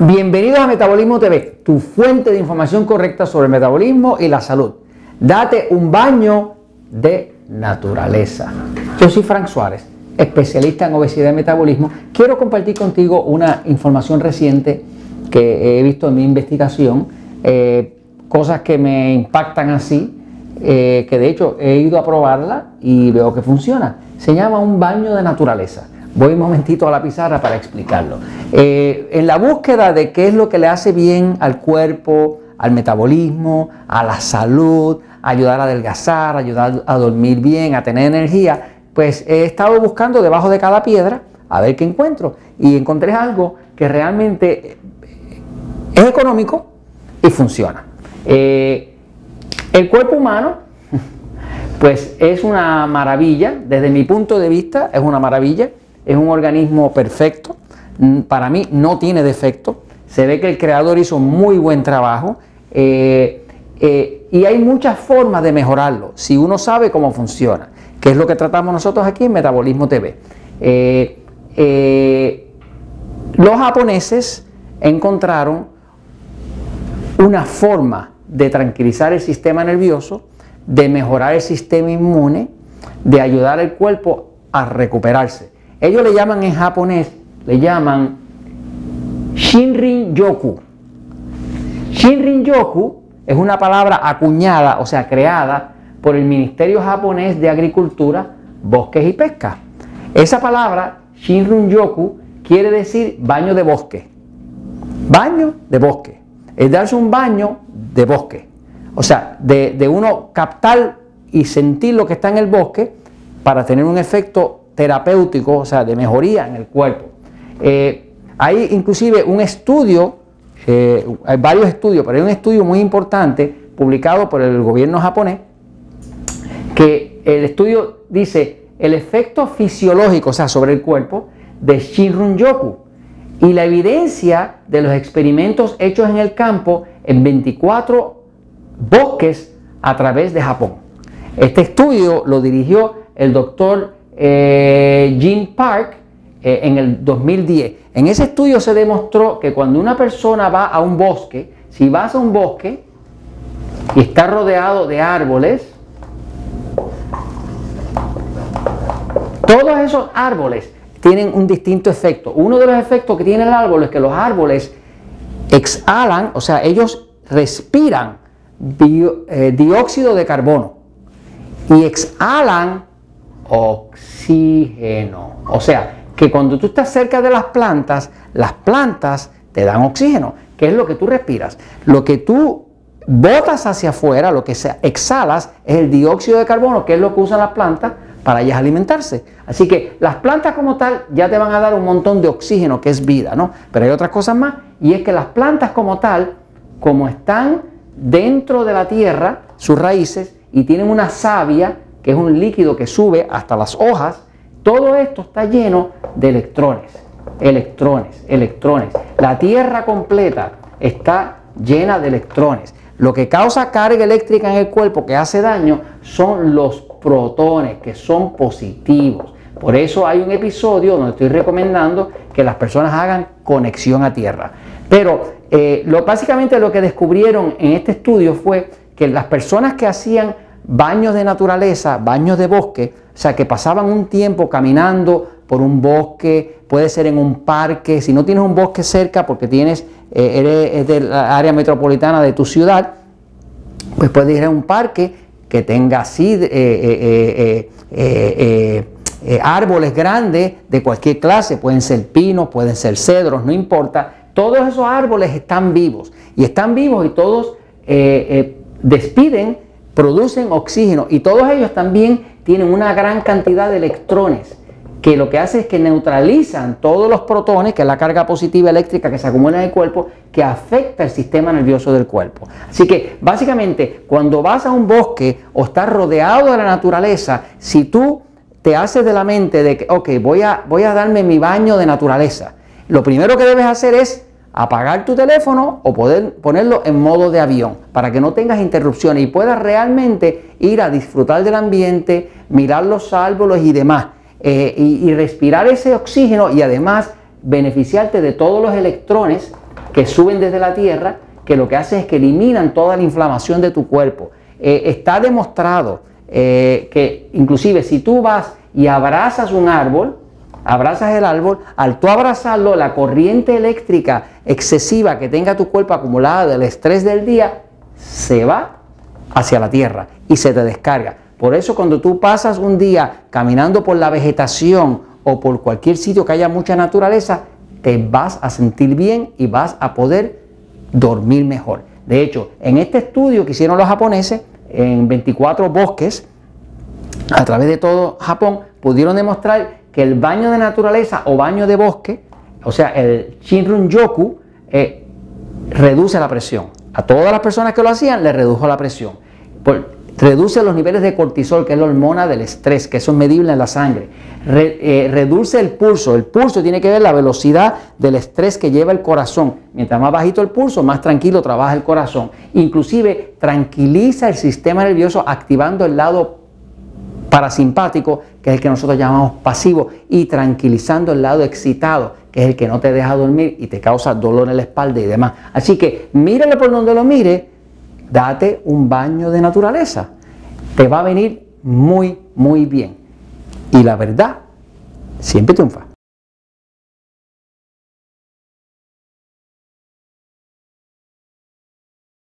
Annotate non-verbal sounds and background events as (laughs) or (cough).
Bienvenidos a Metabolismo TV, tu fuente de información correcta sobre el metabolismo y la salud. Date un baño de naturaleza. Yo soy Frank Suárez, especialista en obesidad y metabolismo. Quiero compartir contigo una información reciente que he visto en mi investigación, eh, cosas que me impactan así, eh, que de hecho he ido a probarla y veo que funciona. Se llama un baño de naturaleza. Voy un momentito a la pizarra para explicarlo. Eh, en la búsqueda de qué es lo que le hace bien al cuerpo, al metabolismo, a la salud, ayudar a adelgazar, ayudar a dormir bien, a tener energía, pues he estado buscando debajo de cada piedra a ver qué encuentro. Y encontré algo que realmente es económico y funciona. Eh, el cuerpo humano, (laughs) pues es una maravilla, desde mi punto de vista es una maravilla, es un organismo perfecto, mm, para mí no tiene defecto, se ve que el creador hizo muy buen trabajo eh, eh, y hay muchas formas de mejorarlo si uno sabe cómo funciona, que es lo que tratamos nosotros aquí en Metabolismo TV. los japoneses encontraron una forma de tranquilizar el sistema nervioso, de mejorar el sistema inmune, de ayudar al cuerpo a recuperarse. Ellos le llaman en japonés, le llaman Shinrin Yoku. Shinrin Yoku es una palabra acuñada, o sea, creada por el Ministerio Japonés de Agricultura, Bosques y Pesca. Esa palabra, Shinrin Yoku, quiere decir baño de bosque. Baño de bosque es darse un baño de bosque. O sea, de, uno captar y sentir lo que está en el bosque para tener un efecto terapéutico, o sea, de mejoría en el cuerpo. Eh, hay inclusive un estudio, eh, hay varios estudios, pero hay un estudio muy importante publicado por el gobierno japonés, que el estudio dice el efecto fisiológico, o sea, sobre el cuerpo, de Shinrun-yoku, y la evidencia de los experimentos hechos en el campo en 24 bosques a través de Japón. Este estudio lo dirigió el doctor eh, Jean Park eh, en el 2010. En ese estudio se demostró que cuando una persona va a un bosque, si vas a un bosque y está rodeado de árboles, todos esos árboles tienen un distinto efecto. Uno de los efectos que tiene el árbol es que los árboles exhalan, o sea, ellos respiran eh, dióxido de carbono y exhalan oxígeno. O sea, que cuando tú estás cerca de las plantas, las plantas te dan oxígeno, que es lo que tú respiras. Lo que tú botas hacia afuera, lo que exhalas, es el dióxido de carbono, que es lo que usan las plantas para ellas alimentarse. Así que las plantas como tal ya te van a dar un montón de oxígeno, que es vida, ¿no? Pero hay otras cosas más, y es que las plantas como tal, como están dentro de la tierra, sus raíces, y tienen una savia, es un líquido que sube hasta las hojas, todo esto está lleno de electrones, electrones, electrones. La tierra completa está llena de electrones. Lo que causa carga eléctrica en el cuerpo que hace daño son los protones que son positivos. Por eso hay un episodio donde estoy recomendando que las personas hagan conexión a tierra. Pero eh, lo, básicamente lo que descubrieron en este estudio fue que las personas que hacían baños de naturaleza, baños de bosque, o sea, que pasaban un tiempo caminando por un bosque, puede ser en un parque, si no tienes un bosque cerca porque tienes, eh, eres de la área metropolitana de tu ciudad, pues puedes ir a un parque que tenga así eh, eh, árboles grandes de cualquier clase, pueden ser pinos, pueden ser cedros, no importa. Todos esos árboles están vivos y están vivos y todos despiden, producen oxígeno y todos ellos también tienen una gran cantidad de electrones que lo que hace es que neutralizan todos los protones, que es la carga positiva eléctrica que se acumula en el cuerpo, que afecta el sistema nervioso del cuerpo. Así que básicamente cuando vas a un bosque o estás rodeado de la naturaleza, si tú te haces de la mente de que, ok, voy a, voy a darme mi baño de naturaleza, lo primero que debes hacer es apagar tu teléfono o poder ponerlo en modo de avión para que no tengas interrupciones y puedas realmente ir a disfrutar del ambiente, mirar los árboles y demás. Eh, y, respirar ese oxígeno y además beneficiarte de todos los electrones que suben desde la tierra, que lo que hacen es que eliminan toda la inflamación de tu cuerpo. Eh, está demostrado eh, que inclusive si tú vas y abrazas un árbol, abrazas el árbol, al tú abrazarlo, la corriente eléctrica excesiva que tenga tu cuerpo acumulada del estrés del día, se va hacia la tierra y se te descarga. Por eso cuando tú pasas un día caminando por la vegetación o por cualquier sitio que haya mucha naturaleza, te vas a sentir bien y vas a poder dormir mejor. De hecho, en este estudio que hicieron los japoneses, en 24 bosques, a través de todo Japón, pudieron demostrar que el baño de naturaleza o baño de bosque, o sea, el Shinrun Yoku, eh, reduce la presión. A todas las personas que lo hacían le redujo la presión. reduce los niveles de cortisol, que es la hormona del estrés, que eso es medible en la sangre. Eh, reduce el pulso. El pulso tiene que ver la velocidad del estrés que lleva el corazón. Mientras más bajito el pulso, más tranquilo trabaja el corazón. Inclusive tranquiliza el sistema nervioso activando el lado parasimpático, que es el que nosotros llamamos pasivo, y tranquilizando el lado excitado, que es el que no te deja dormir y te causa dolor en la espalda y demás. Así que mírale por donde lo mire, date un baño de naturaleza. Te va a venir muy, muy bien. Y la verdad siempre triunfa.